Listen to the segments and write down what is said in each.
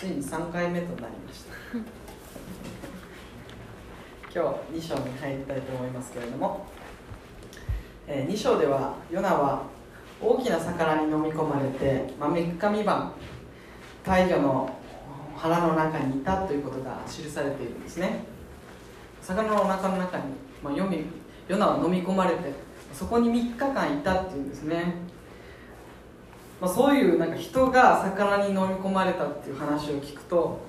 ついに3回目となりました。今日2章に入りたいと思いますけれども、えー、2章ではヨナは大きな魚に飲み込まれて、まあ、3日三晩太陽の腹の中にいたということが記されているんですね。魚のお腹の中に、まあ、ヨナは飲み込まれてそこに3日間いたっていうんですね、まあ、そういうなんか人が魚に飲み込まれたっていう話を聞くと、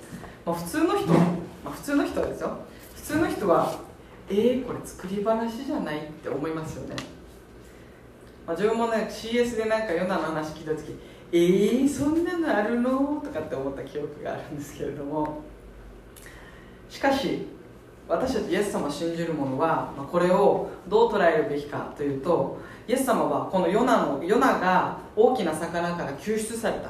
まあ、普通の人、まあ、普通の人ですよ。普通の人はえー、これ作り話じゃないって思いますよね、まあ、自分もね CS でなんかヨナの話聞いた時えー、そんなのあるの？とかって思った記憶があるんですけれども。しかし私たちイエス様を信じる者はまあこれをどう捉えるべきかというとイエス様はこのヨナのヨナが大きな魚から救出された。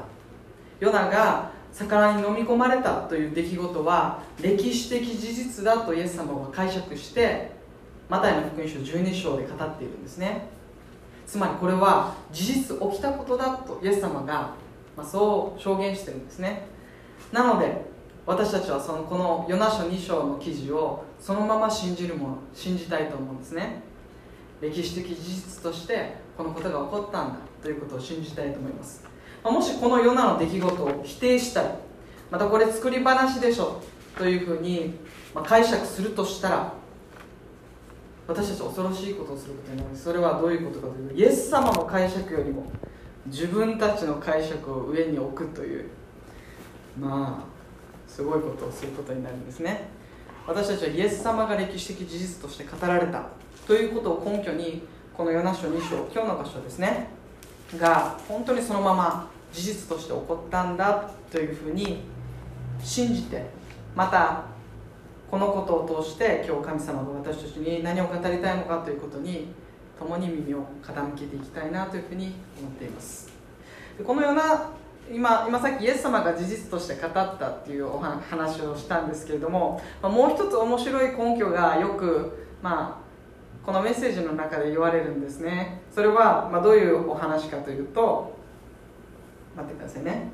ヨナが魚に飲み込まれたという出来事は歴史的事実だとイエス様は解釈してマタイの福音書12章で語っているんですね。つまりこれは事実起きたことだとイエス様が、まあ、そう証言してるんですね。なので私たちはそのこのヨナ書2章の記事をそのまま信じるもの信じたいと思うんですね。歴史的事実としてこのことが起こったんだということを信じたいと思います。まもしこのヨナの出来事を否定したりまたこれ作り話でしょというふうに解釈するとしたら私たち恐ろしいことをすることになる。それはどういうことかというとイエス様の解釈よりも自分たちの解釈を上に置くというまあすごいことをすることになるんですね。私たちはイエス様が歴史的事実として語られた。ということを根拠にこのヨナ書2章今日の箇所ですね。が本当にそのまま事実として起こったんだというふうに信じてまたこのことを通して今日神様が私たちに何を語りたいのかということに共に耳を傾けていきたいなというふうに思っています。このような今今さっきイエス様が事実として語ったっていうお話をしたんですけれどももう一つ面白い根拠がよく、まあ、このメッセージの中で言われるんですね。それは、まあ、どういうお話かというと待ってくださいね、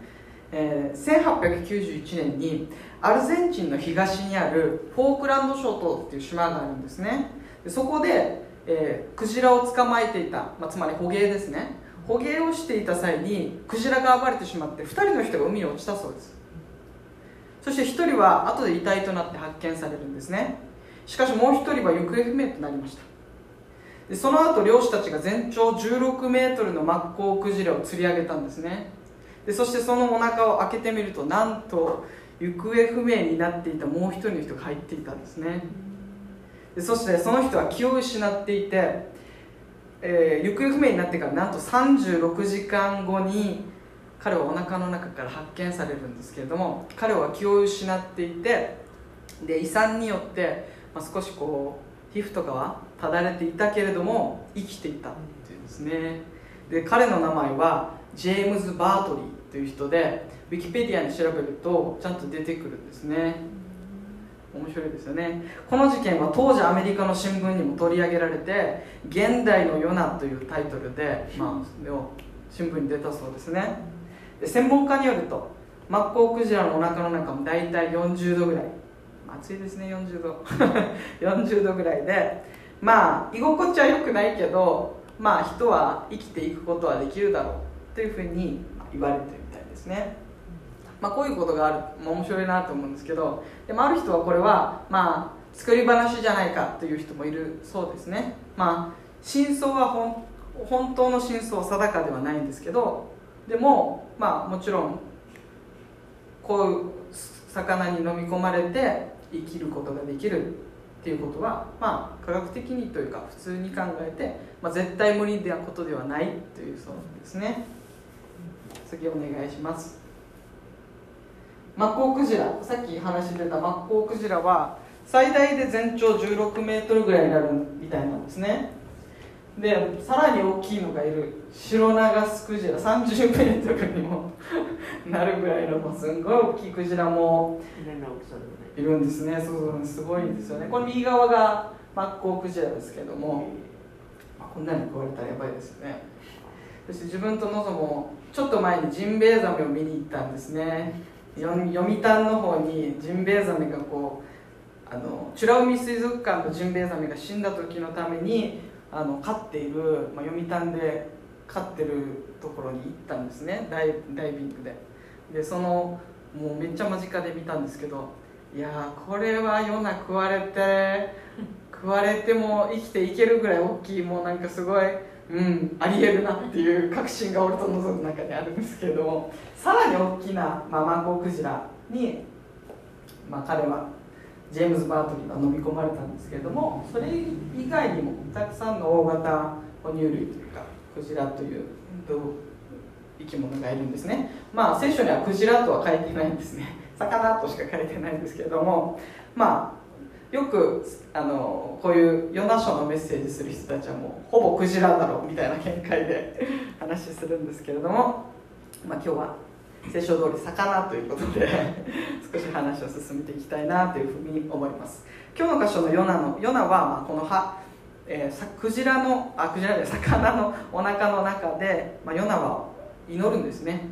えー、1891年にアルゼンチンの東にあるフォークランド諸島っていう島があるんですね。でそこで、えー、クジラを捕まえていた、まあ、つまり捕鯨ですね。捕鯨をしていた際にクジラが暴れてしまって2人の人が海に落ちたそうです。そして1人は後で遺体となって発見されるんですね。しかしもう1人は行方不明となりました。でその後漁師たちが全長16メートルのマッコウクジラを釣り上げたんですね。でそしてそのお腹を開けてみるとなんと行方不明になっていたもう一人の人が入っていたんですね。でそしてその人は気を失っていて、えー、行方不明になってからなんと36時間後に彼はお腹の中から発見されるんですけれども彼は気を失っていてで胃酸によって、まあ、少しこう皮膚とかはただれていたけれども生きていたっていうんですね。で彼の名前はジェームズ・バートリーという人でウィキペディアに調べるとちゃんと出てくるんですね。面白いですよね。この事件は当時アメリカの新聞にも取り上げられて「現代のヨナ」というタイトルで、まあ、新聞に出たそうですね。で専門家によるとマッコウクジラのお腹の中も大体40度ぐらい。暑いですね40度。40度ぐらいでまあ居心地は良くないけどまあ人は生きていくことはできるだろうというふうに言われてるみたいですね。まあ、こういうことがある、まあ、面白いなと思うんですけどでもある人はこれは、まあ、作り話じゃないかという人もいるそうですね、まあ、真相は本本当の真相定かではないんですけどでも、まあ、もちろんこういう魚に飲み込まれて生きることができる。っていうことは、まあ、科学的にというか普通に考えて、まあ、絶対無理なことではないというそうですね。次お願いします。マッコウクジラ。さっき話出たマッコウクジラは最大で全長16メートルぐらいになるみたいなんですね。でさらに大きいのがいる。シロナガスクジラ。30メートルにも。なるぐらいのも。すんごい大きいクジラも。いるんですね。そうそう。すごいんですよね。これ右側がマッコウクジラですけども、まあ、こんなに食われたらやばいですよね。そして自分とノゾもちょっと前にジンベエザメを見に行ったんですね。読谷の方にジンベエザメがこうあの美ら海水族館のジンベエザメが死んだ時のためにあの飼っている、まあ、読谷で飼ってるところに行ったんですね。ダイダイビングで。でそのもうめっちゃ間近で見たんですけどいやこれは夜な食われて食われても生きていけるぐらい大きいもうなんかすごいうんありえるなっていう確信が俺とのぞの中にあるんですけどもさらに大きな、まあ、マンゴークジラに、まあ、彼はジェームズ・バートリーが飲み込まれたんですけれどもそれ以外にもたくさんの大型哺乳類というかクジラという生き物がいるんですね。まあ聖書にはクジラとは書いてないんですね。魚としか書いてないんですけれどもまあよくあのこういうヨナ書のメッセージする人たちはもうほぼクジラだろうみたいな見解で 話するんですけれども、まあ、今日は聖書通り魚ということで 少し話を進めていきたいなというふうに思います。今日の箇所のヨナのヨナはまあこの葉、えー、クジラのあクジラで魚のお腹の中で、まあ、ヨナは祈るんですね。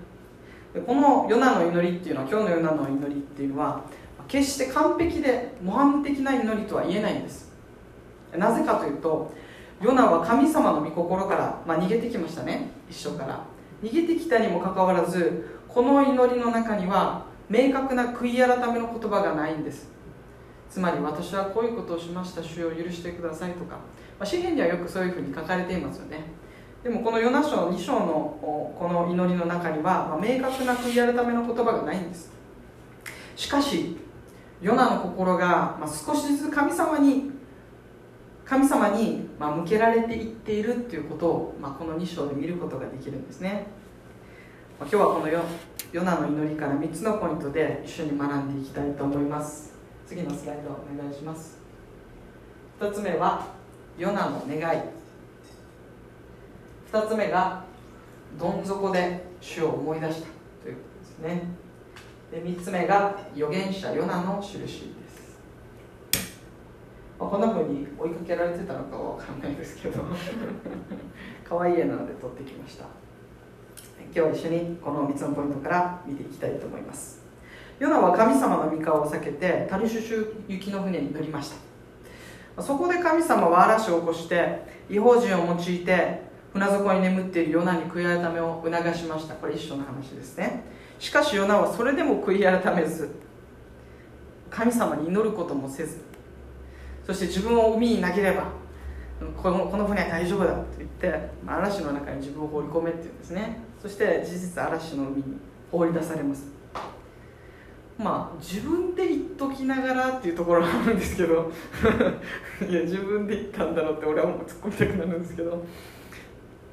でこのヨナの祈りっていうのは今日のヨナの祈りっていうのは決して完璧で模範的な祈りとは言えないんです。なぜかというとヨナは神様の御心から、まあ、逃げてきましたね一緒から。逃げてきたにもかかわらずこの祈りの中には明確な悔い改めの言葉がないんです。つまり私はこういうことをしました。主を許してくださいとか、まあ、詩篇にはよくそういうふうに書かれていますよね。でもこのヨナ書2章のこの祈りの中には、まあ、明確な悔い改めの言葉がないんです。しかしヨナの心が、まあ、少しずつ神様に神様に、ま、向けられていっているっていうことを、ま、この2章で見ることができるんですね、今日はこのヨヨナの祈りから3つのポイントで一緒に学んでいきたいと思います。次のスライドお願いします。2つ目はヨナの願い。2つ目がどん底で主を思い出したということですね。で3つ目が預言者ヨナの印です、まあ、こんな風に追いかけられてたのかは分かんないですけど。可愛い絵なので撮ってきました。今日一緒にこの3つのポイントから見ていきたいと思います。ヨナは神様の御顔を避けてタルシュシュ行きの船に乗りました。そこで神様は嵐を起こして違法人を用いて船底に眠っているヨナに悔い改めを促しました。これ一緒の話ですね。しかしヨナはそれでも悔い改めず神様に祈ることもせずそして自分を海に投げればこのこの船は大丈夫だと言って、嵐の中に自分を放り込めっていうんですね。そして事実嵐の海に放り出されます。まあ自分で言っときながらっていうところがあるんですけど。いや自分で言ったんだろうって俺はもう突っ込みたくなるんですけど。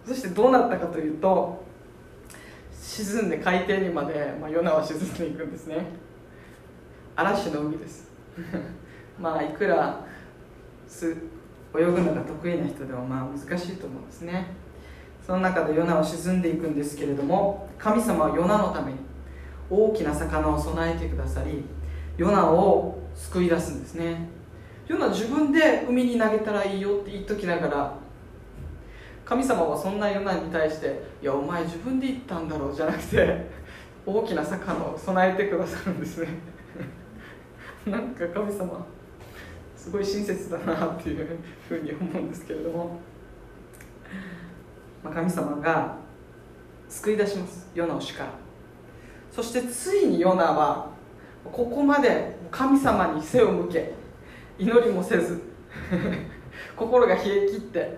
そしてどうなったかというと沈んで海底にまで、まあ、ヨナは沈んでいくんですね。嵐の海です。まあいくらす泳ぐのが得意な人でもまあ難しいと思うんですね。その中でヨナは沈んでいくんですけれども神様はヨナのために大きな魚を備えてくださりヨナを救い出すんですね。ヨナ自分で海に投げたらいいよって言っときながら神様はそんなヨナに対して「いやお前自分で言ったんだろう」じゃなくて大きな魚を備えてくださるんですね。なんか神様すごい親切だなっていうふうに思うんですけれども、神様が救い出します。ヨナを死から。そしてついにヨナはここまで神様に背を向け祈りもせず 心が冷え切って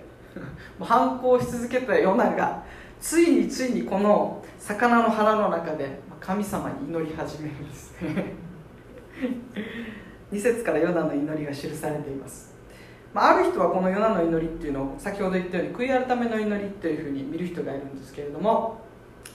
反抗し続けたヨナがついについにこの魚の腹の中で神様に祈り始めるんです。2節からヨナの祈りが記されています、まあ、ある人はこのヨナの祈りっていうのを先ほど言ったように悔い改めの祈りっていうふうに見る人がいるんですけれども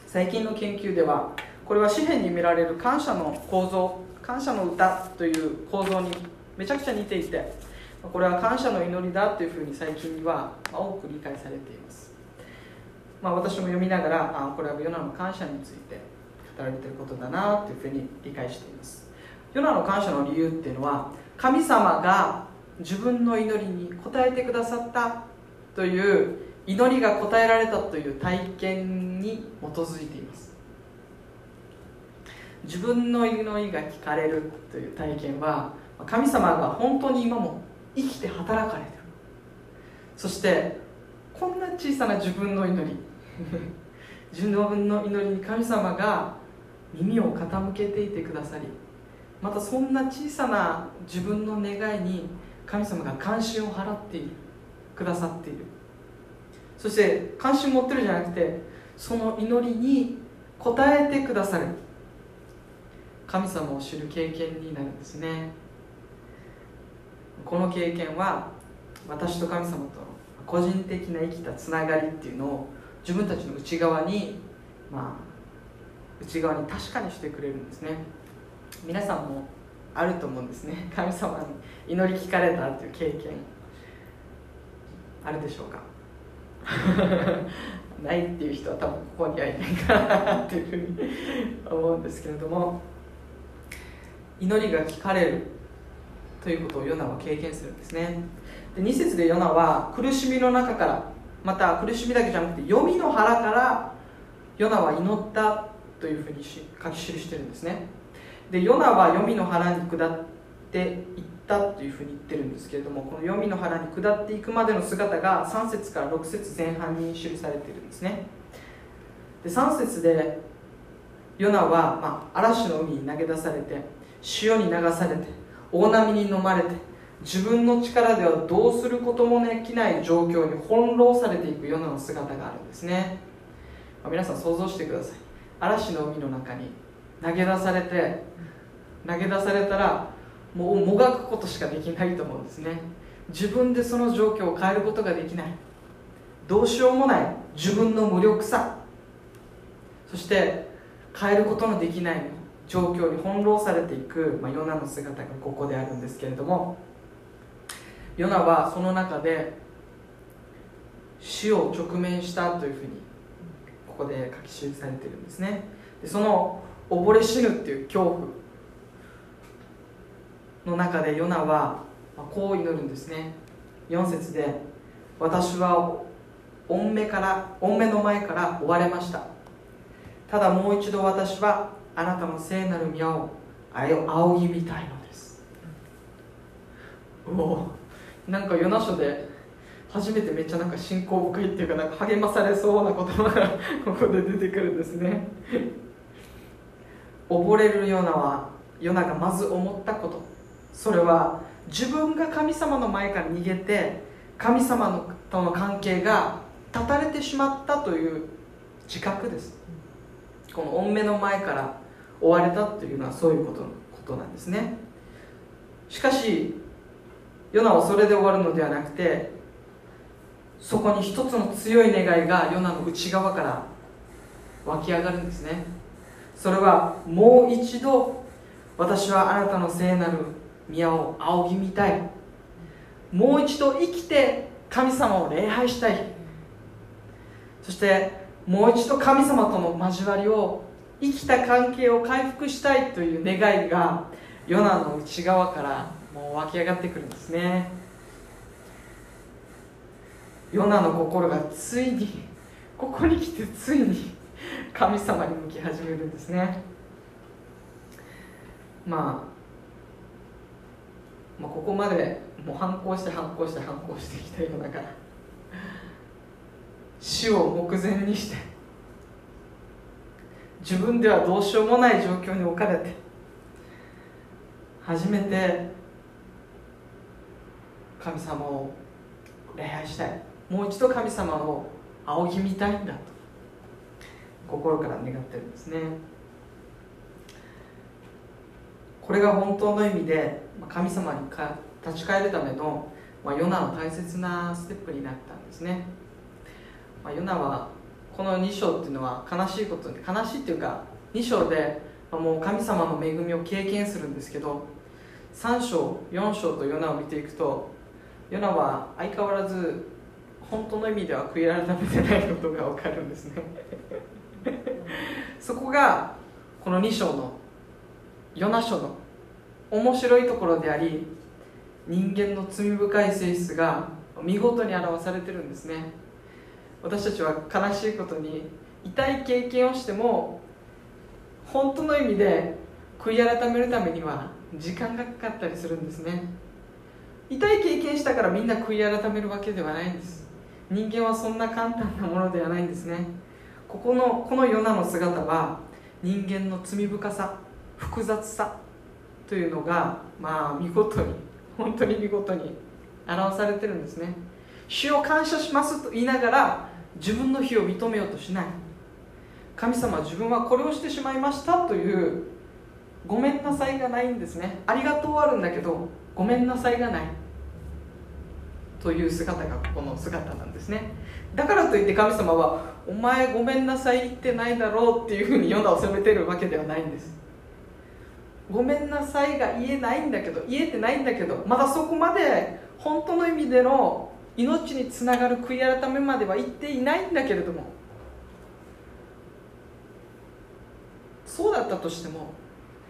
最近の研究ではこれは詩篇に見られる感謝の構造感謝の歌という構造にめちゃくちゃ似ていてこれは感謝の祈りだというふうに最近は多く理解されています、まあ、私も読みながらあこれはヨナの感謝について語られていることだなというふうに理解しています。ヨナの感謝の理由っていうのは神様が自分の祈りに応えてくださったという祈りが応えられたという体験に基づいています。自分の祈りが聞かれるという体験は神様が本当に今も生きて働かれてる。そしてこんな小さな自分の祈り。自分の祈りに神様が耳を傾けていてくださりまたそんな小さな自分の願いに神様が関心を払っているくださっている。そして関心持ってるじゃなくてその祈りに応えてくださる。神様を知る経験になるんですね。この経験は私と神様と個人的な生きたつながりっていうのを自分たちの内側にまあ内側に確かにしてくれるんですね。皆さんもあると思うんですね。神様に祈り聞かれたという経験あるでしょうか？ないっていう人は多分ここにはいないかなっていうふうに思うんですけれども祈りが聞かれるということをヨナは経験するんですね。で2節でヨナは苦しみの中からまた苦しみだけじゃなくて読みの腹からヨナは祈ったというふうに書き記してるんですね。でヨナは読みの腹に下っていったというふうに言ってるんですけれどもこの読みの腹に下っていくまでの姿が3節から6節前半に記されているんですね。で3節でヨナは、まあ、嵐の海に投げ出されて潮に流されて大波に飲まれて自分の力ではどうすることもできない状況に翻弄されていくヨナの姿があるんですね、まあ、皆さん想像してください。嵐の海の中に投げ出されて投げ出されたらもうもがくことしかできないと思うんですね。自分でその状況を変えることができない。どうしようもない。自分の無力さ。そして変えることのできない。状況に翻弄されていく、まあ、ヨナの姿がここであるんですけれども。ヨナはその中で死を直面したというふうにここで書き記されているんですね。でその溺れ死ぬっていう恐怖の中でヨナはこう祈るんですね。4節で私は御目から御目の前から追われました。ただもう一度私はあなたの聖なる宮を仰ぎ見たいのです。おお。なんかヨナ書で初めてめっちゃなんか信仰深いっていうかなんか励まされそうな言葉がここで出てくるんですね溺れるヨナはヨナがまず思ったこと。それは自分が神様の前から逃げて神様のとの関係が断たれてしまったという自覚です。この御目の前から追われたというのはそういうことのことなんですね。しかしヨナはそれで終わるのではなくてそこに一つの強い願いがヨナの内側から湧き上がるんですね。それはもう一度私はあなたの聖なる宮を仰ぎ見たい。もう一度生きて神様を礼拝したい。そしてもう一度神様との交わりを生きた関係を回復したいという願いがヨナの内側からもう湧き上がってくるんですね。ヨナの心がついにここに来てついに神様に向き始めるんですね。まあまあ、ここまでもう反抗して反抗して反抗してきたようだから死を目前にして自分ではどうしようもない状況に置かれて初めて神様を礼拝したい。もう一度神様を仰ぎ見たいんだと。心から願ってるんですね。これが本当の意味で神様に立ち返るための、まあ、ヨナの大切なステップになったんですね、まあ、ヨナはこの2章っていうのは悲しいことで悲しいっていうか2章で、もう神様の恵みを経験するんですけど3章4章とヨナを見ていくとヨナは相変わらず本当の意味では悔い改めてないことが分かるんですね。そこがこの2章のヨナ書の面白いところであり人間の罪深い性質が見事に表されてるんですね。私たちは悲しいことに痛い経験をしても本当の意味で悔い改めるためには時間がかかったりするんですね。痛い経験したからみんな悔い改めるわけではないんです。人間はそんな簡単なものではないんですね。ここのこのヨナの姿は人間の罪深さ複雑さというのがまあ見事に本当に見事に表されてるんですね。主を感謝しますと言いながら自分の非を認めようとしない。神様自分はこれをしてしまいましたというごめんなさいがないんですね。ありがとうはあるんだけどごめんなさいがない。という姿がここの姿なんですね。だからといって神様は「お前ごめんなさい言ってないだろう」っていうふうにヨナを責めてるわけではないんです。ごめんなさいが言えないんだけど言えてないんだけどまだそこまで本当の意味での命につながる悔い改めまでは言っていないんだけれどもそうだったとしても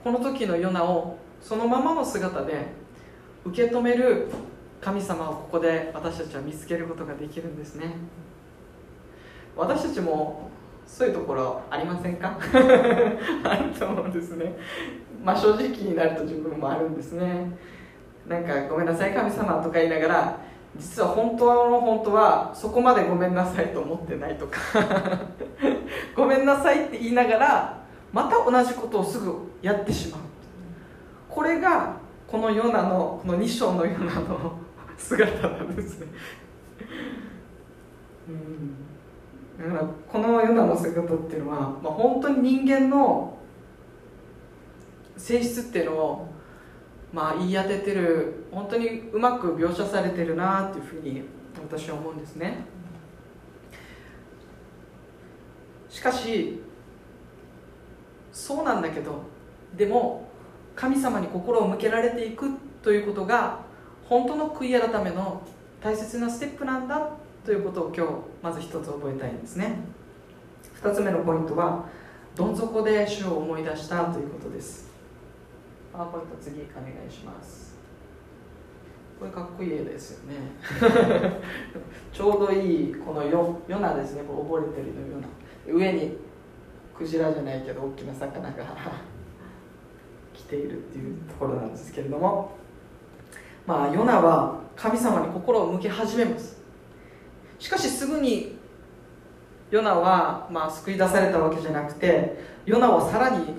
この時のヨナをそのままの姿で受け止める神様をここで私たちは見つけることができるんですね。私たちもそういうところありませんか？あると思うんですね。まあ正直になると自分もあるんですね。なんかごめんなさい神様とか言いながら実は本当の本当はそこまでごめんなさいと思ってないとか。ごめんなさいって言いながらまた同じことをすぐやってしまう。これがこのヨナのこの2章のヨナの。姿なんですね。うん。だからこのヨナの姿っていうのは、まあ、本当に人間の性質っていうのをまあ言い当ててる本当にうまく描写されてるなっていうふうに私は思うんですね。しかしそうなんだけどでも神様に心を向けられていくということが本当の悔い改めの大切なステップなんだということを今日まず一つ覚えたいんですね。二つ目のポイントはどん底で主を思い出したということです。パワーポイント次お願いします。これかっこいい絵ですよね。ちょうどいいこのヨヨナですね。これ溺れてるような上にクジラじゃないけど大きな魚が 来ているっていうところなんですけれども。まあヨナは神様に心を向け始めます。しかしすぐにヨナは、まあ、救い出されたわけじゃなくてヨナはさらに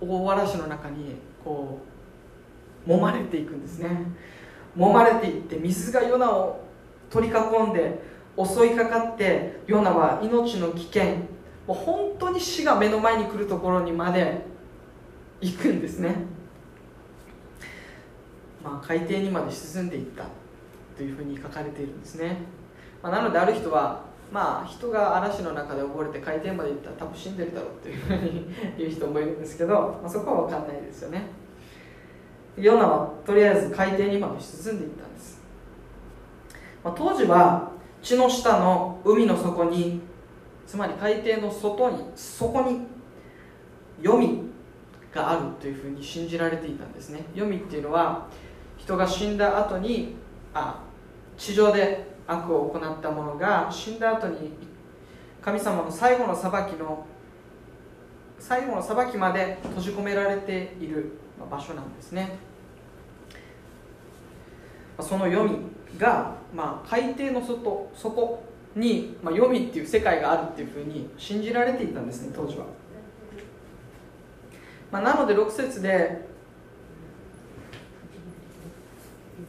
大嵐の中にこう揉まれていくんですね。揉まれていって水がヨナを取り囲んで襲いかかってヨナは命の危険もう本当に死が目の前に来るところにまで行くんですね、まあ、海底にまで沈んでいったというふうに書かれているんですね、まあ、なのである人はまあ人が嵐の中で溺れて海底まで行ったら多分死んでるだろうというふうに言う人もいるんですけど、まあ、そこは分かんないですよね。ヨナはとりあえず海底にまで沈んでいったんです、まあ、当時は地の下の海の底につまり海底の外にそこに黄泉があるというふうに信じられていたんですね。黄泉っていうのは人が死んだ後にあ地上で悪を行った者が死んだ後に神様の最後の裁きの最後の裁きまで閉じ込められている場所なんですね。その黄泉が、まあ、海底の外底に、まあ、黄泉っていう世界があるっていうふうに信じられていたんですね当時は、まあ、なので6節で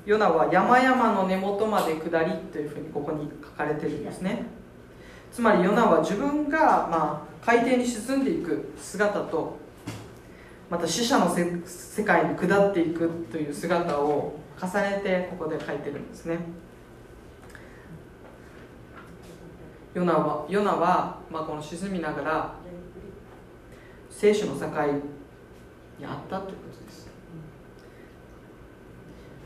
ヨナは山々の根元まで下りというふうにここに書かれてるんですね。つまりヨナは自分が、まあ、海底に沈んでいく姿とまた死者の世界に下っていくという姿を重ねてここで書いてるんですね。ヨナはヨナは、まあ、この沈みながら生死の境にあったということです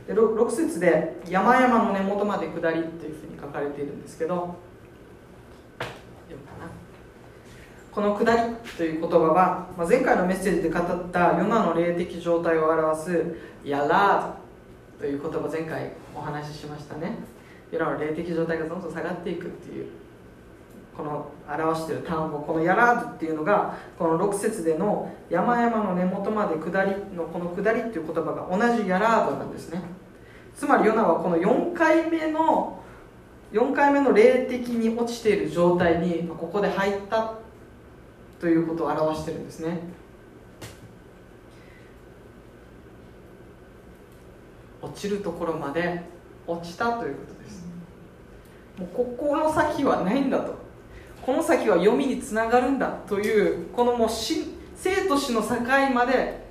で 6, 6節で「山々の根元まで下り」というふうに書かれているんですけどこの「下り」という言葉は、まあ、前回のメッセージで語ったヨナの霊的状態を表す「ヤラー」という言葉前回お話ししましたね。ヨナの霊的状態がどんどん下がっていくっていうこの表している単語このヤラーっていうのがこの6節での山々の根元まで下りのこの下りっていう言葉が同じヤラーなんですね。つまりヨナはこの4回目の4回目の霊的に落ちている状態にここで入ったということを表してるんですね。落ちるところまで落ちたということです。もうここの先はないんだと。この先は読みにつながるんだというこのもう生と死の境まで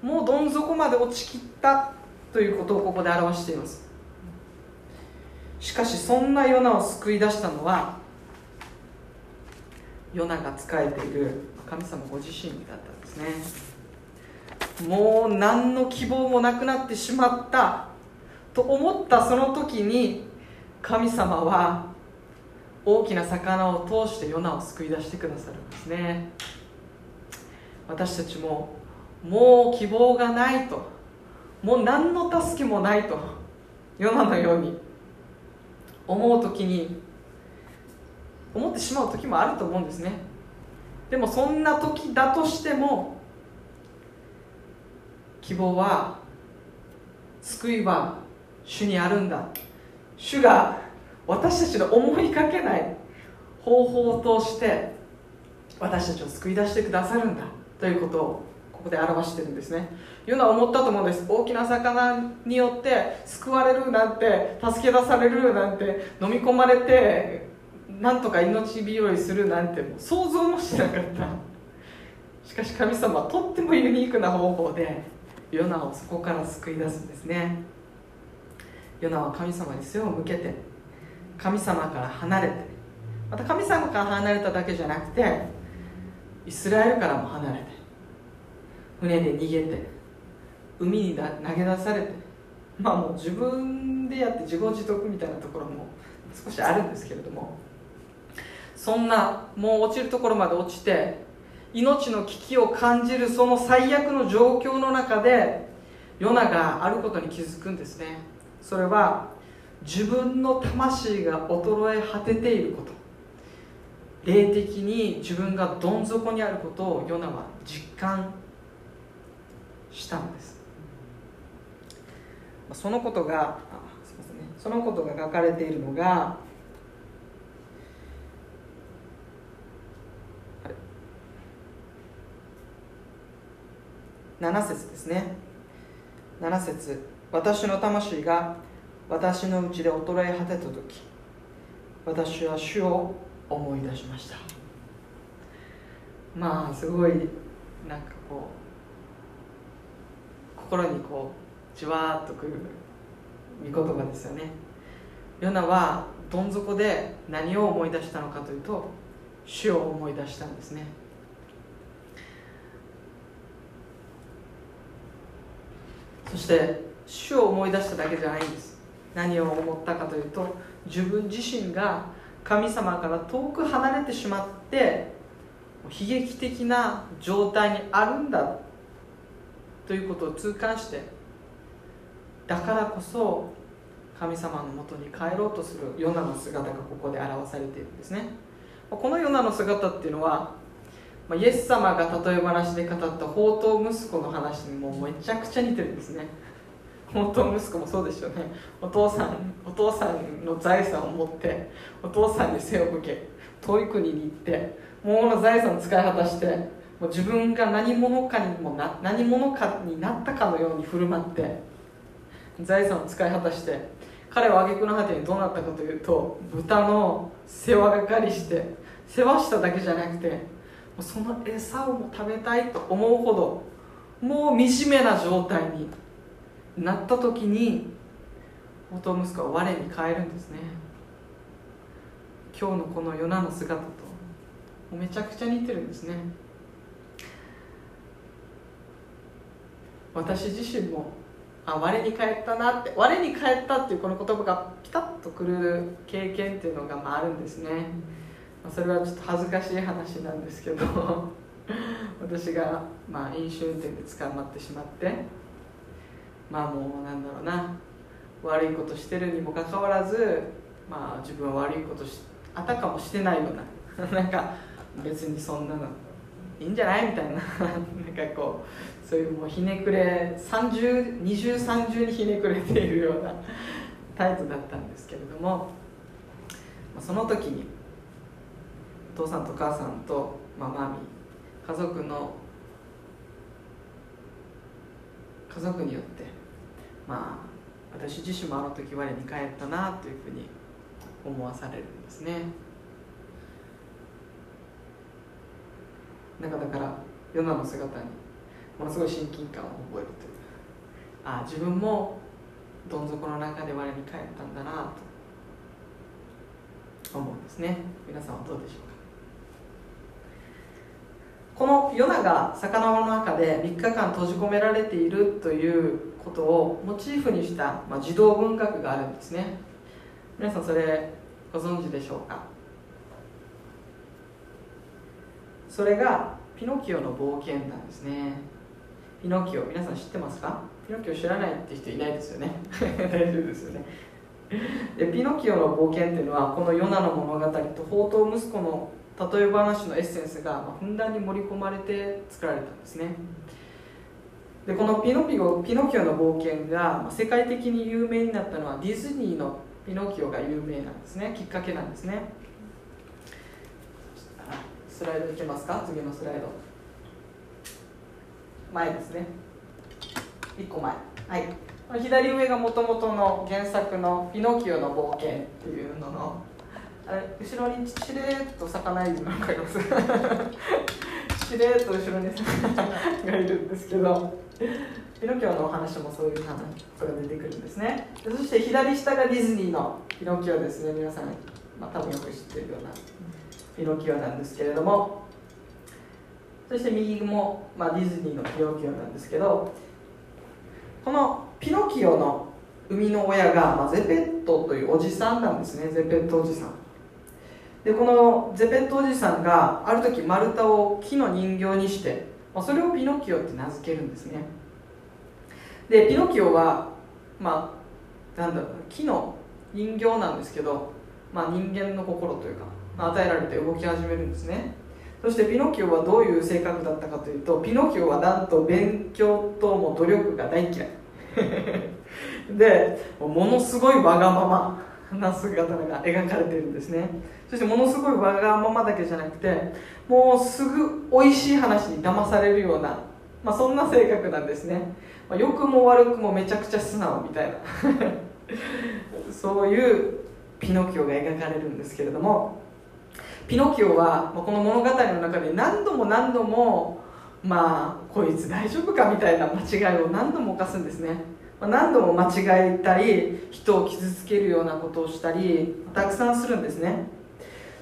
もうどん底まで落ちきった。ということをここで表しています。しかしそんなヨナを救い出したのはヨナが仕えている神様ご自身だったんですね。もう何の希望もなくなってしまったと思ったその時に神様は大きな魚を通してヨナを救い出してくださるんですね。私たちももう希望がないともう何の助けもないとヨナのように思う時に思ってしまう時もあると思うんですね。でもそんな時だとしても希望は救いは主にあるんだ。主が私たちの思いかけない方法を通して私たちを救い出してくださるんだ。ということをここで表してるんですね。いうのは思ったと思うんです。大きな魚によって救われるなんて助け出されるなんて飲み込まれてなんとか命拾いするなんて想像もしなかった。しかし神様はとってもユニークな方法でヨナをそこから救い出すんですね。ヨナは神様に背を向けて神様から離れてまた神様から離れただけじゃなくてイスラエルからも離れて船で逃げて海に投げ出されてまあもう自分でやって自業自得みたいなところも少しあるんですけれどもそんなもう落ちるところまで落ちて命の危機を感じるその最悪の状況の中でヨナがあることに気づくんですね。それは自分の魂が衰え果てていること。霊的に自分がどん底にあることをヨナは実感したんです。そのことがすみませんね。そのことが書かれているのが7節ですね。7節。私の魂が私のうちで衰え果てた時私は主を思い出しました。まあすごいなんかこう心にこうじわーっとくる御言葉ですよね。ヨナはどん底で何を思い出したのかというと主を思い出したんですね。そして主を思い出しただけじゃないんです。何を思ったかというと自分自身が神様から遠く離れてしまって悲劇的な状態にあるんだということを痛感してだからこそ神様のもとに帰ろうとするヨナの姿がここで表されているんですね。このヨナの姿っていうのはイエス様が例え話で語った宝刀息子の話にもめちゃくちゃ似てるんですね。本当息子もそうですよね。お父さんお父さんの財産を持ってお父さんに背を向け遠い国に行ってもうの財産を使い果たしてもう自分が何者かにもな何者かになったかのように振る舞って財産を使い果たして彼は挙句の果てにどうなったかというと豚の世話係して世話しただけじゃなくてその餌をも食べたいと思うほどもう惨めな状態になった時に元息子は我に変えるんですね。今日のこのヨナの姿とめちゃくちゃ似てるんですね。私自身もあ我に返ったなって我に返ったっていうこの言葉がピタッとくる経験っていうのがまああるんですね、まあそれはちょっと恥ずかしい話なんですけど 私がまあ飲酒運転で捕まってしまってまあもうなんだろうな悪いことしてるにもかかわらず、まあ、自分は悪いことしあたかもしてないような なんか別にそんなのいいんじゃないみたいな なんかこうそういうもうひねくれ二重三重にひねくれているようなタイプだったんですけれどもその時にお父さんとお母さんと、まあ、マミ家族の家族によってまあ私自身もあの時我に返ったなというふうに思わされるんですね。なんかだからヨナの姿にものすごい親近感を覚えるという。ああ自分もどん底の中で我に返ったんだなと。思うんですね。皆さんはどうでしょうか。このヨナが魚の中で3日間閉じ込められているということをモチーフにした、まあ、児童文学があるんですね。皆さんそれご存知でしょうか。それがピノキオの冒険なんですね。ピノキオ皆さん知ってますか？ピノキオ知らないって人いないですよね。大丈夫ですよね。でピノキオの冒険っていうのはこのヨナの物語と宝刀息子の例え話のエッセンスがふんだんに盛り込まれて作られたんですね。でこのピノピオピノキオの冒険が世界的に有名になったのはディズニーのピノキオが有名なんですね。きっかけなんですね。スライドいけますか？次のスライド前ですね。1個前。はい。左上がもともとの原作の「ピノキオの冒険」っていうののあ後ろにしれっと魚いるの分かりますしれっと後ろに魚がいるんですけどピノキオのお話もそういう話が出てくるんですね。そして左下がディズニーのピノキオですね。皆さん、まあ、多分よく知ってるようなピノキオなんですけれども。そして右も、まあ、ディズニーのピノキオなんですけどこのピノキオの生みの親が、まあ、ゼペットというおじさんなんですね。ゼペットおじさん。でこのゼペットおじさんがある時丸太を木の人形にして、まあ、それをピノキオって名付けるんですね。でピノキオはまあなんだろう木の人形なんですけど、まあ、人間の心というか、まあ、与えられて動き始めるんですね。そしてピノキオはどういう性格だったかというとピノキオはなんと勉強とも努力が大嫌い。でものすごいわがままな姿が描かれているんですね。そしてものすごいわがままだけじゃなくてもうすぐ美味しい話に騙されるような、まあ、そんな性格なんですね、まあ、良くも悪くもめちゃくちゃ素直みたいな。そういうピノキオが描かれるんですけれどもピノキオはこの物語の中で何度も何度もまあこいつ大丈夫かみたいな間違いを何度も犯すんですね。何度も間違えたり人を傷つけるようなことをしたりたくさんするんですね。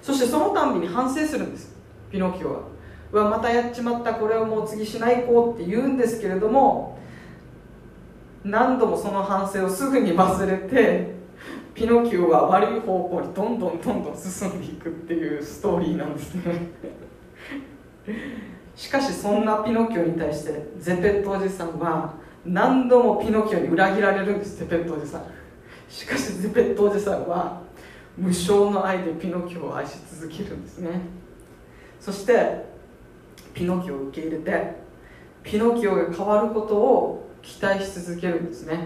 そしてそのたんびに反省するんですピノキオは。うわまたやっちまった。これをもう次しないこうって言うんですけれども何度もその反省をすぐに忘れてピノキオは悪い方向にどんどんどんどん進んでいくっていうストーリーなんですね。しかしそんなピノキオに対してゼペットおじさんは何度もピノキオに裏切られるんです。ゼペットおじさんしかしゼペットおじさんは無償の愛でピノキオを愛し続けるんですね。そしてピノキオを受け入れてピノキオが変わることを期待し続けるんですね。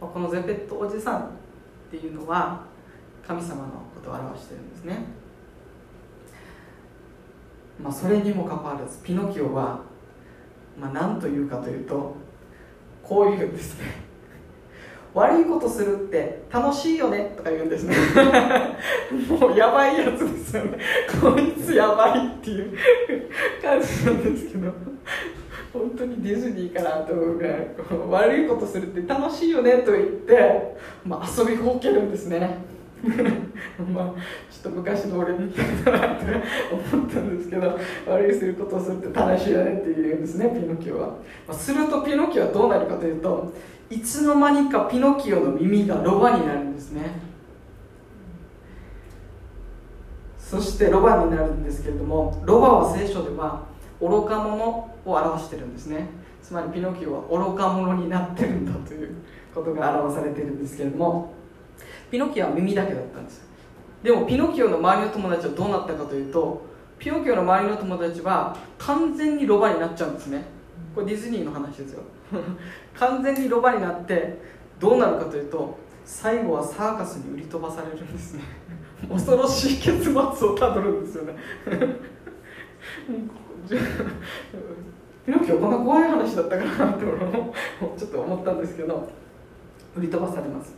このゼペットおじさんっていうのは神様のことを表してるんですね。まあそれにもかかわらずピノキオはまあ何というかというとこういうんですね。悪いことするって楽しいよねとか言うんですね。もうやばいやつですよね。こいつやばいっていう感じなんですけど。本当にディズニーかなと思うぐらい悪いことするって楽しいよねと言って、まあ、遊びほうけるんですね。まあちょっと昔の俺みたいだなって思ったんですけど悪いすることをするって楽しいよねって言うんですねピノキオは、ま、するとピノキオはどうなるかというといつの間にかピノキオの耳がロバになるんですね。そしてロバになるんですけれどもロバは聖書では愚か者を表してるんですね。つまりピノキオは愚か者になってるんだということが表されてるんですけれどもピノキオは耳だけだったんです。でもピノキオの周りの友達はどうなったかというとピノキオの周りの友達は完全にロバになっちゃうんですね。これディズニーの話ですよ。完全にロバになってどうなるかというと最後はサーカスに売り飛ばされるんですね。恐ろしい結末をたどるんですよね。ピノキオこんな怖い話だったかなって俺もちょっと思ったんですけど売り飛ばされます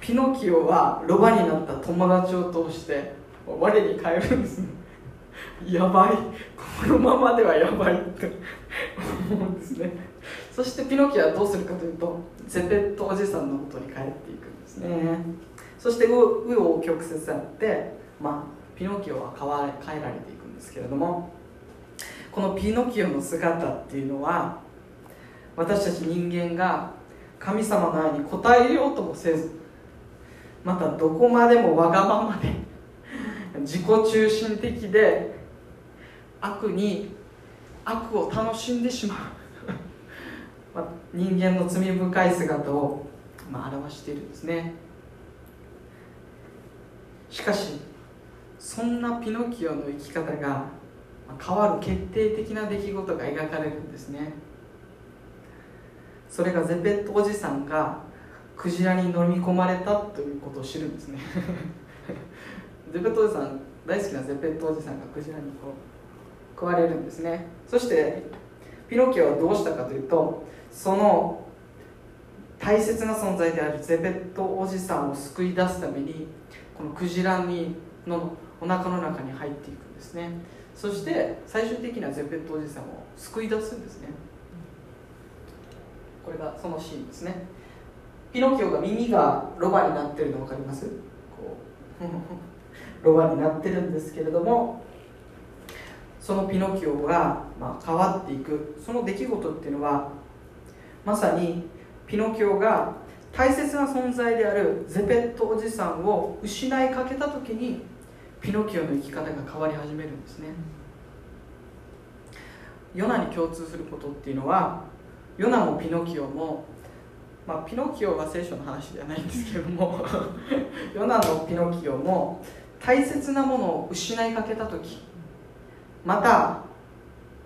ピノキオはロバになった友達を通して我に返るんですねやばいこのままではやばいって思うんですね。そしてピノキオはどうするかというとゼペットおじさんのもとに帰っていくんですね。そして紆余曲折あって、まあ、ピノキオは変えられていくんですけれどもこのピノキオの姿っていうのは私たち人間が神様の愛に応えようともせずまたどこまでもわがままで自己中心的で悪に悪を楽しんでしまう人間の罪深い姿を、まあ、表しているんですね。しかしそんなピノキオの生き方が変わる決定的な出来事が描かれるんですね。それがゼペットおじさんがクジラに飲み込まれたということを知るんですね。ゼペットおじさん大好きなゼペットおじさんがクジラにこう食われるんですね。そしてピノキオはどうしたかというとその大切な存在であるゼペットおじさんを救い出すためにこのクジラにのお腹の中に入っていくんですね。そして最終的にはゼペットおじさんを救い出すんですね。これがそのシーンですね。ピノキオが耳がロバになってるの分かります？こう ロバになってるんですけれどもそのピノキオが、まあ、変わっていく。その出来事っていうのはまさにピノキオが大切な存在であるゼペットおじさんを失いかけた時にピノキオの生き方が変わり始めるんですね。ヨナに共通することっていうのはヨナもピノキオもまあ、ピノキオは聖書の話じゃないんですけども ヨナのピノキオも大切なものを失いかけた時また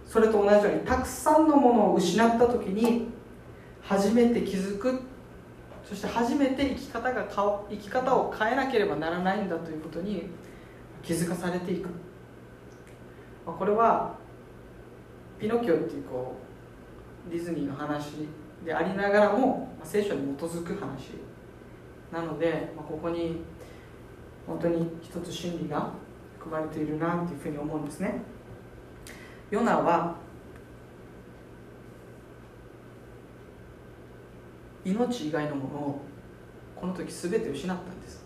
それと同じようにたくさんのものを失った時に初めて気づくそして初めて生き方が生き方を変えなければならないんだということに気づかされていく。これはピノキオっていうこうディズニーの話でありながらも、まあ、聖書に基づく話。なので、まあ、ここに本当に一つ真理が含まれているなというふうに思うんですね。ヨナは命以外のものをこの時全て失ったんです。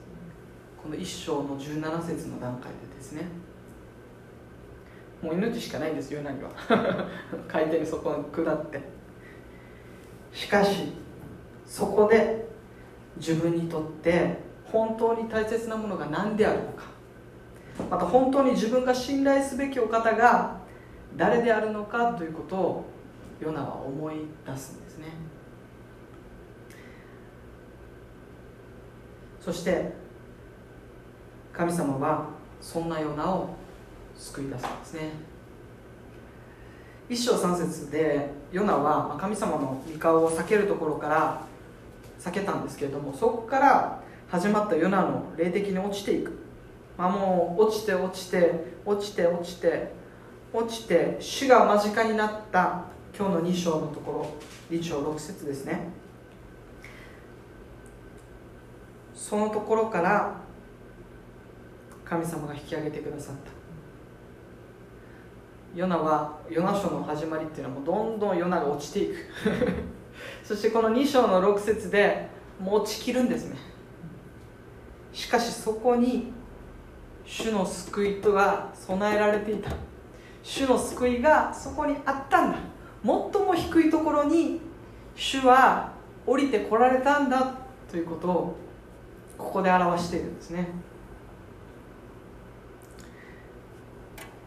この一章の17節の段階でですね。もう命しかないんですヨナには。海底にそこに下って。しかしそこで自分にとって本当に大切なものが何であるのか。また本当に自分が信頼すべきお方が誰であるのかということをヨナは思い出すんですね。そして神様はそんなヨナを救い出すんですね。一章三節でヨナは神様の御顔を避けるところから避けたんですけれどもそこから始まったヨナの霊的に落ちていく、まあ、もう落ちて落ちて落ちて落ちて落ちて死が間近になった今日の2章のところ2章6節ですね。そのところから神様が引き上げてくださった。ヨナはヨナ書の始まりっていうのはもうどんどんヨナが落ちていく。そしてこの2章の6節でもう落ちきるんですね。しかしそこに主の救いとが備えられていた。主の救いがそこにあったんだ。最も低いところに主は降りてこられたんだということをここで表しているんですね。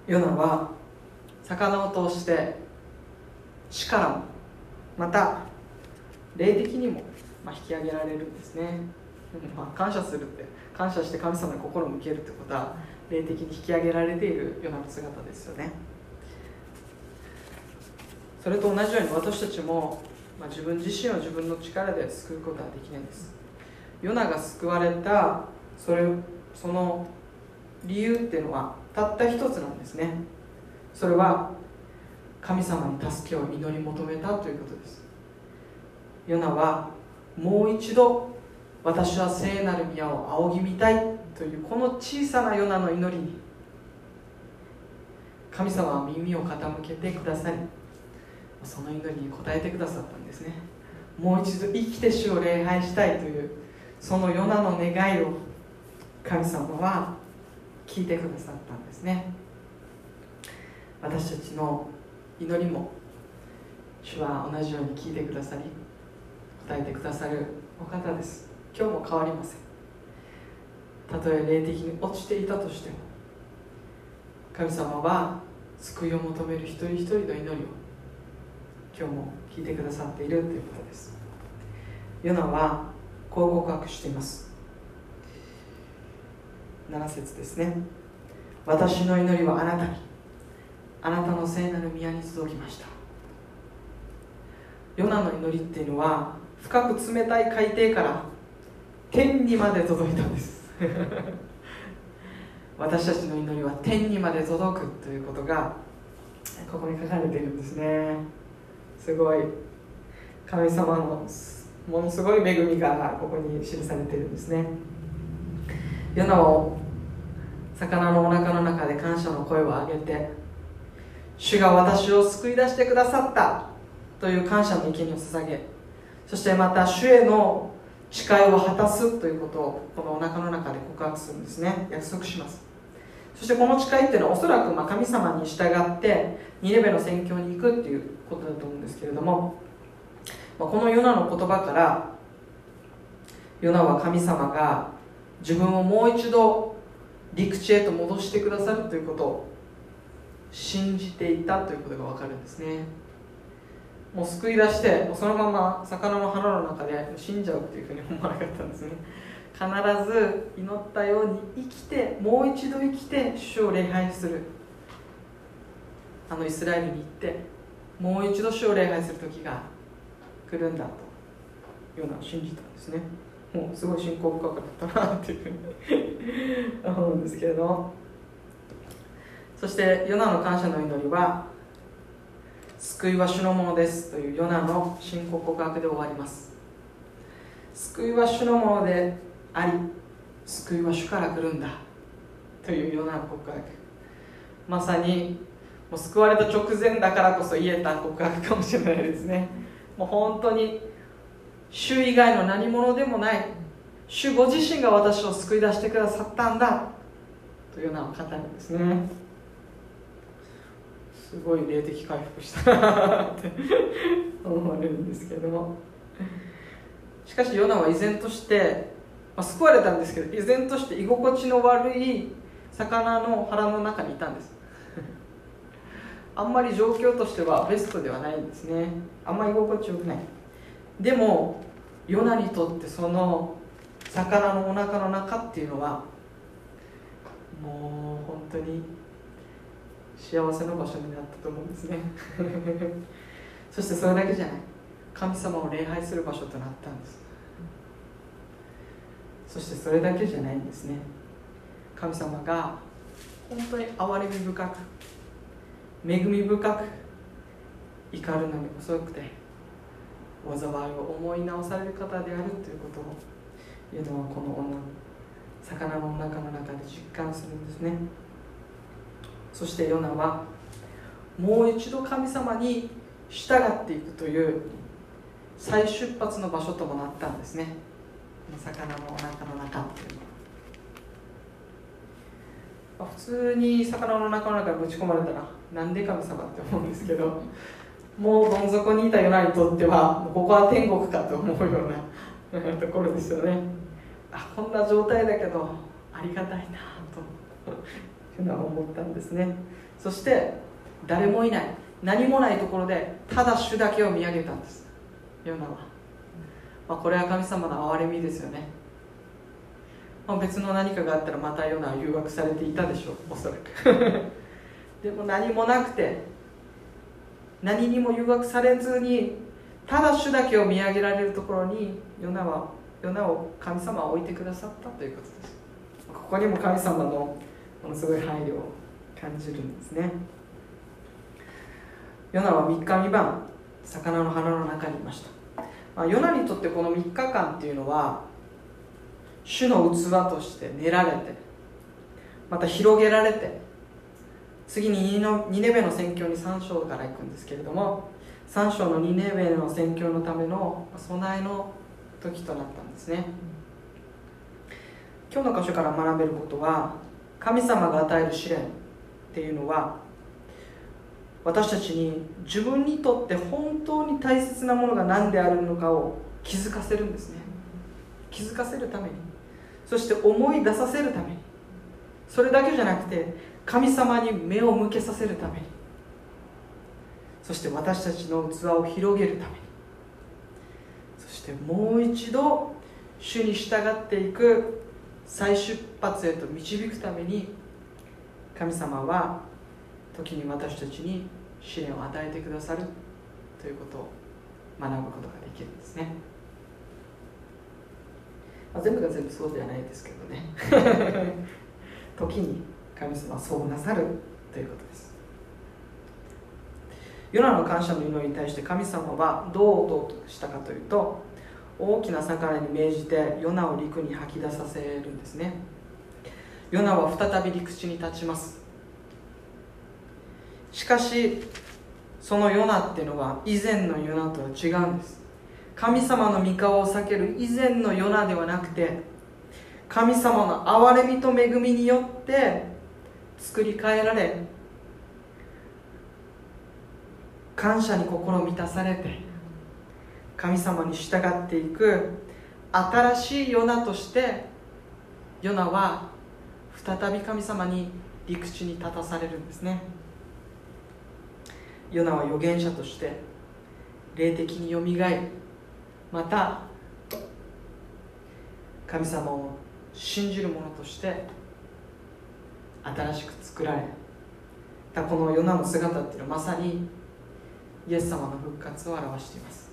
ヨナは魚を通して死からもまた霊的にも引き上げられるんですね。まあ、感謝するって感謝して神様に心を向けるってことは霊的に引き上げられているような姿ですよね。それと同じように私たちも、まあ、自分自身を自分の力で救うことはできないんです。ヨナが救われたそれその理由っていうのはたった一つなんですね。それは神様に助けを祈り求めたということです。ヨナはもう一度私は聖なる宮を仰ぎ見たいというこの小さなヨナの祈りに神様は耳を傾けてくださりその祈りに応えてくださったんですね。もう一度生きて主を礼拝したいというそのヨナの願いを神様は聞いてくださったんですね。私たちの祈りも主は同じように聞いてくださり答えてくださるお方です。今日も変わりません。たとえ霊的に落ちていたとしても神様は救いを求める一人一人の祈りを今日も聞いてくださっているということです。ヨナはこう告白しています。7節ですね。私の祈りはあなたに。あなたの聖なる宮に届きました。ヨナの祈りっていうのは深く冷たい海底から天にまで届いたんです。私たちの祈りは天にまで届くということがここに書かれているんですね。すごい。神様のものすごい恵みがここに記されているんですね。ヨナを魚のお腹の中で感謝の声を上げて主が私を救い出してくださったという感謝の生贄を捧げそしてまた主への誓いを果たすということをこのお腹の中で告白するんですね。約束します。そしてこの誓いっていうのはおそらくま神様に従ってニレベの宣教に行くっていうことだと思うんですけれども、まこのヨナの言葉からヨナは神様が自分をもう一度陸地へと戻してくださるということを信じていたということが分かるんですね。もう救い出してもうそのまま魚の腹の中で死んじゃうっていうふうに思わなかったんですね。必ず祈ったように生きてもう一度生きて主を礼拝する。あのイスラエルに行ってもう一度主を礼拝する時が来るんだというのを信じたんですね。もうすごい信仰深かったなっていうふうに思うんですけれどそしてヨナの感謝の祈りは救いは主のものですというヨナの信仰告白で終わります。救いは主のものであり救いは主から来るんだというヨナの告白。まさにもう救われた直前だからこそ言えた告白かもしれないですね。もう本当に主以外の何者でもない。主ご自身が私を救い出してくださったんだ。というような語るんですね。すごい霊的回復したなって。思われるんですけども。しかしヨナは依然として、まあ、救われたんですけど依然として居心地の悪い魚の腹の中にいたんです。あんまり状況としてはベストではないんですね。あんまり居心地よくない。でもヨナにとってその魚のお腹の中っていうのはもう本当に幸せの場所になったと思うんですね。そしてそれだけじゃない。神様を礼拝する場所となったんです。そしてそれだけじゃないんですね。神様が本当に憐れみ深く恵み深く怒るのに遅くて災いを思い直される方であるということをいうのはこの女魚のお腹の中で実感するんですね。そしてヨナはもう一度神様に従っていくという再出発の場所ともなったんですね。魚のお腹の中っていうのは。普通に魚の中の中にぶち込まれたらなんで神様って思うんですけど。もうどん底にいたヨナにとってはここは天国かと思うような ところですよね。あこんな状態だけどありがたいなというのは思ったんですね。そして誰もいない何もないところでただ主だけを見上げたんです。ヨナは、まあ、これは神様の憐れみですよね。まあ、別の何かがあったらまたヨナは誘惑されていたでしょうおそらく。でも何もなくて何にも誘惑されずにただ主だけを見上げられるところにヨナはヨナを神様は置いてくださったということです。ここにも神様のものすごい配慮を感じるんですね。ヨナは3日三晩魚の鼻の中にいました、まあ、ヨナにとってこの3日間っていうのは主の器として練られてまた広げられて次にニネベの宣教に3章から行くんですけれども3章のニネベの宣教のための備えの時となったんですね。今日の箇所から学べることは神様が与える試練っていうのは私たちに自分にとって本当に大切なものが何であるのかを気づかせるんですね。気づかせるために。そして思い出させるために。それだけじゃなくて神様に目を向けさせるために。そして私たちの器を広げるために。そしてもう一度主に従っていく再出発へと導くために神様は時に私たちに試練を与えてくださるということを学ぶことができるんですね、まあ、全部が全部そうではないですけどね。時に神様はそうなさるということです。ヨナの感謝の祈りに対して神様はどう応答したかというと大きな魚に命じてヨナを陸に吐き出させるんですね。ヨナは再び陸地に立ちます。しかしそのヨナっていうのは以前のヨナとは違うんです。神様の御顔を避ける以前のヨナではなくて神様の憐れみと恵みによって作り変えられ感謝に心満たされて神様に従っていく新しいヨナとしてヨナは再び神様に陸地に立たされるんですね。ヨナは預言者として霊的によみがえりまた神様を信じる者として新しく作られたこのヨナの姿っていうのはまさにイエス様の復活を表しています。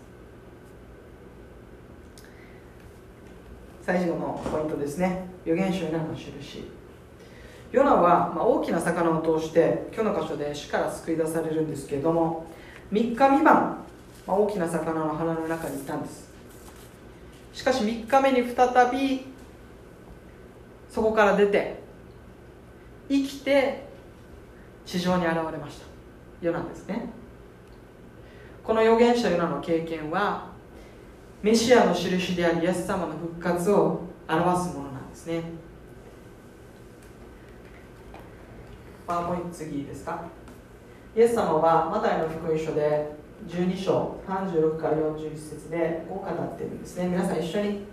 最後のポイントですね。預言者ヨナの印。ヨナは、まあ、大きな魚を通して今日の箇所で死から救い出されるんですけれども3日未満、まあ、大きな魚の鼻の中にいたんです。しかし3日目に再びそこから出て生きて地上に現れました。ヨナですね。この預言者ヨナの経験はメシアの印でありイエス様の復活を表すものなんですね。パワーポイント次ですか？イエス様はマタイの福音書で12章36から41節でこう語っているんですね。皆さん一緒に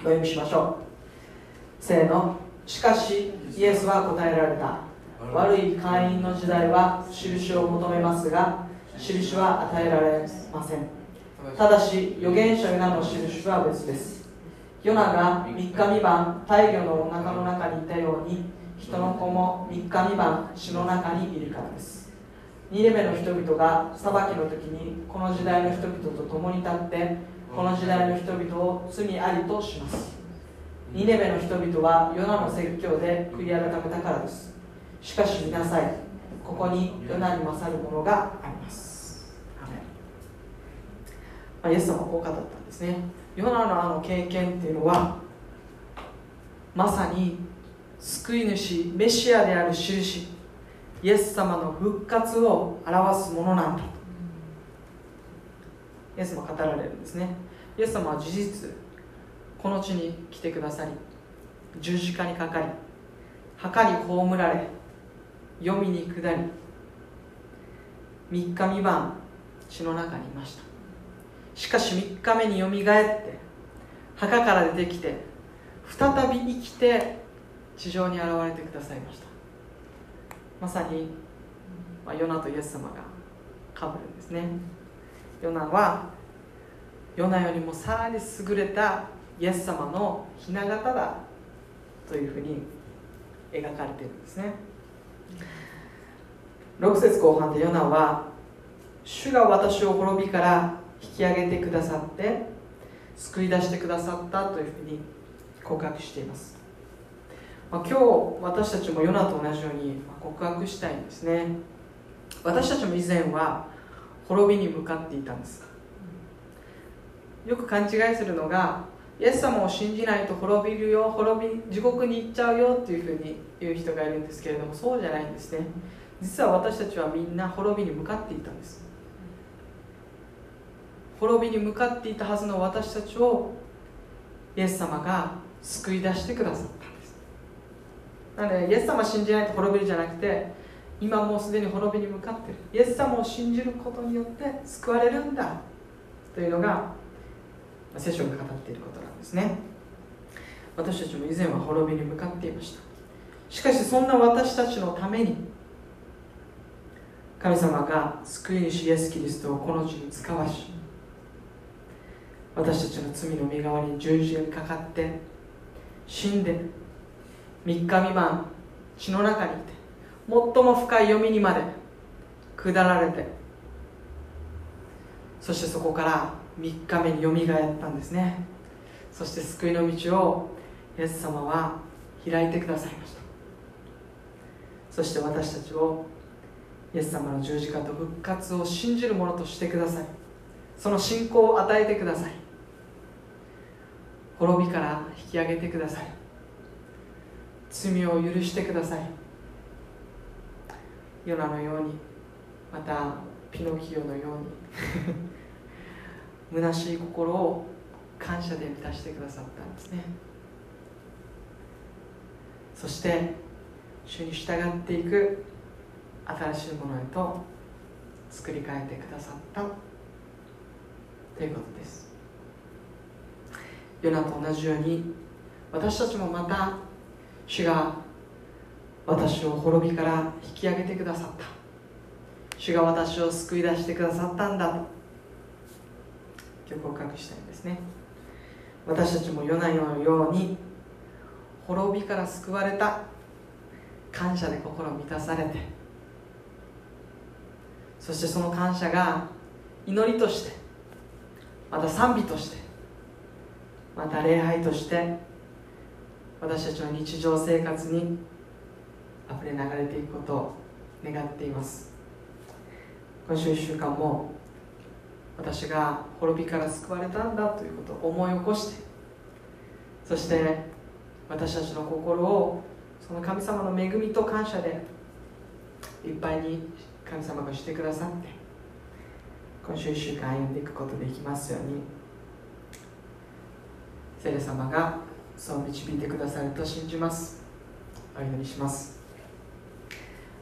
お読みしましょう。せーの。しかしイエスは答えられた。悪い会員の時代は印を求めますが印は与えられません。ただし預言者ヨナの印は別です。ヨナが3日3晩大魚のお腹の中にいたように人の子も3日3晩死の中にいるからです。2レ目の人々が裁きの時にこの時代の人々と共に立ってこの時代の人々を罪ありとします。2レ目の人々はヨナの説教で悔い改めたからです。しかし見なさい。ここにヨナに勝るものがあります。まあ、イエス様はこう語ったんですね。ヨナのあの経験っていうのはまさに救い主メシアである印イエス様の復活を表すものなんだと。イエスも語られるんですね。イエス様は事実この地に来てくださり十字架にかかり墓に葬られ読みに下り3日三晩血の中にいました。しかし3日目によみがえって墓から出てきて再び生きて地上に現れてくださいました。まさに、まあ、ヨナとイエス様がかぶるんですね。ヨナはヨナよりもさらに優れたイエス様の雛形だというふうに描かれているんですね。6節後半でヨナは主が私を滅びから引き上げてくださって救い出してくださったというふうに告白しています、まあ、今日私たちもヨナと同じように告白したいんですね。私たちも以前は滅びに向かっていたんです。よく勘違いするのがイエス様を信じないと滅びるよ滅び地獄に行っちゃうよっていうふうに言う人がいるんですけれどもそうじゃないんですね。実は私たちはみんな滅びに向かっていたんです。滅びに向かっていたはずの私たちをイエス様が救い出してくださったんです。なのでイエス様信じないと滅びるじゃなくて今もうすでに滅びに向かってる。イエス様を信じることによって救われるんだというのが聖書が語っていることなんですね。私たちも以前は滅びに向かっていました。しかしそんな私たちのために神様が救い主イエス・キリストをこの地に使わし私たちの罪の身代わりに十字架にかかって死んで3日未満血の中にいて最も深い読みにまで下られてそしてそこから3日目によみがえったんですね。そして救いの道をイエス様は開いてくださいました。そして私たちをイエス様の十字架と復活を信じる者としてください。その信仰を与えてください。滅びから引き上げてください。罪を許してください。ヨナのようにまたピノキオのように。虚しい心を感謝で満たしてくださったんですね。そして主に従っていく新しいものへと作り変えてくださったということです。ヨナと同じように私たちもまた主が私を滅びから引き上げてくださった。主が私を救い出してくださったんだと。告白したいんですね。私たちもヨナのように滅びから救われた感謝で心を満たされてそしてその感謝が祈りとしてまた賛美としてまた礼拝として私たちの日常生活にあふれ流れていくことを願っています。今週1週間も私が滅びから救われたんだということを思い起こしてそして私たちの心をその神様の恵みと感謝でいっぱいに神様がしてくださって今週1週間歩んでいくことできますように聖霊様がそう導いてくださると信じます。お祈りします。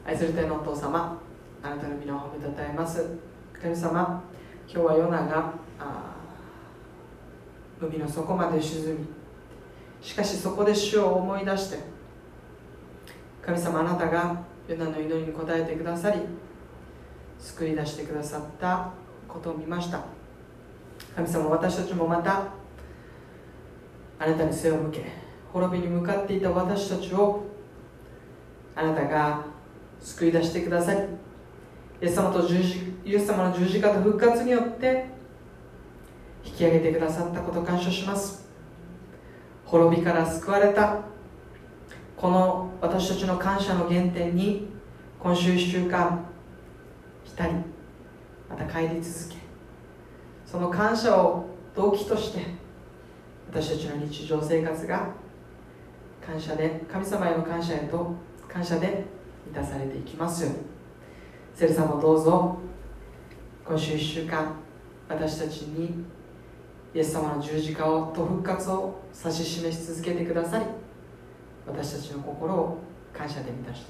愛する天のお父様あなたの皆を褒めたたえます。神様今日はヨナが海の底まで沈み。しかしそこで主を思い出して神様あなたがヨナの祈りに応えてくださり救い出してくださったことを見ました。神様私たちもまたあなたに背を向け滅びに向かっていた私たちをあなたが救い出してくださりイエス様と十字イエス様の十字架と復活によって引き上げてくださったことを感謝します。滅びから救われたこの私たちの感謝の原点に今週1週間浸りまた帰り続けその感謝を動機として私たちの日常生活が感謝で神様への感謝へと感謝で満たされていきますように。セルさんもどうぞ今週1週間私たちにイエス様の十字架をと復活を指し示し続けてくださり私たちの心を感謝で満たして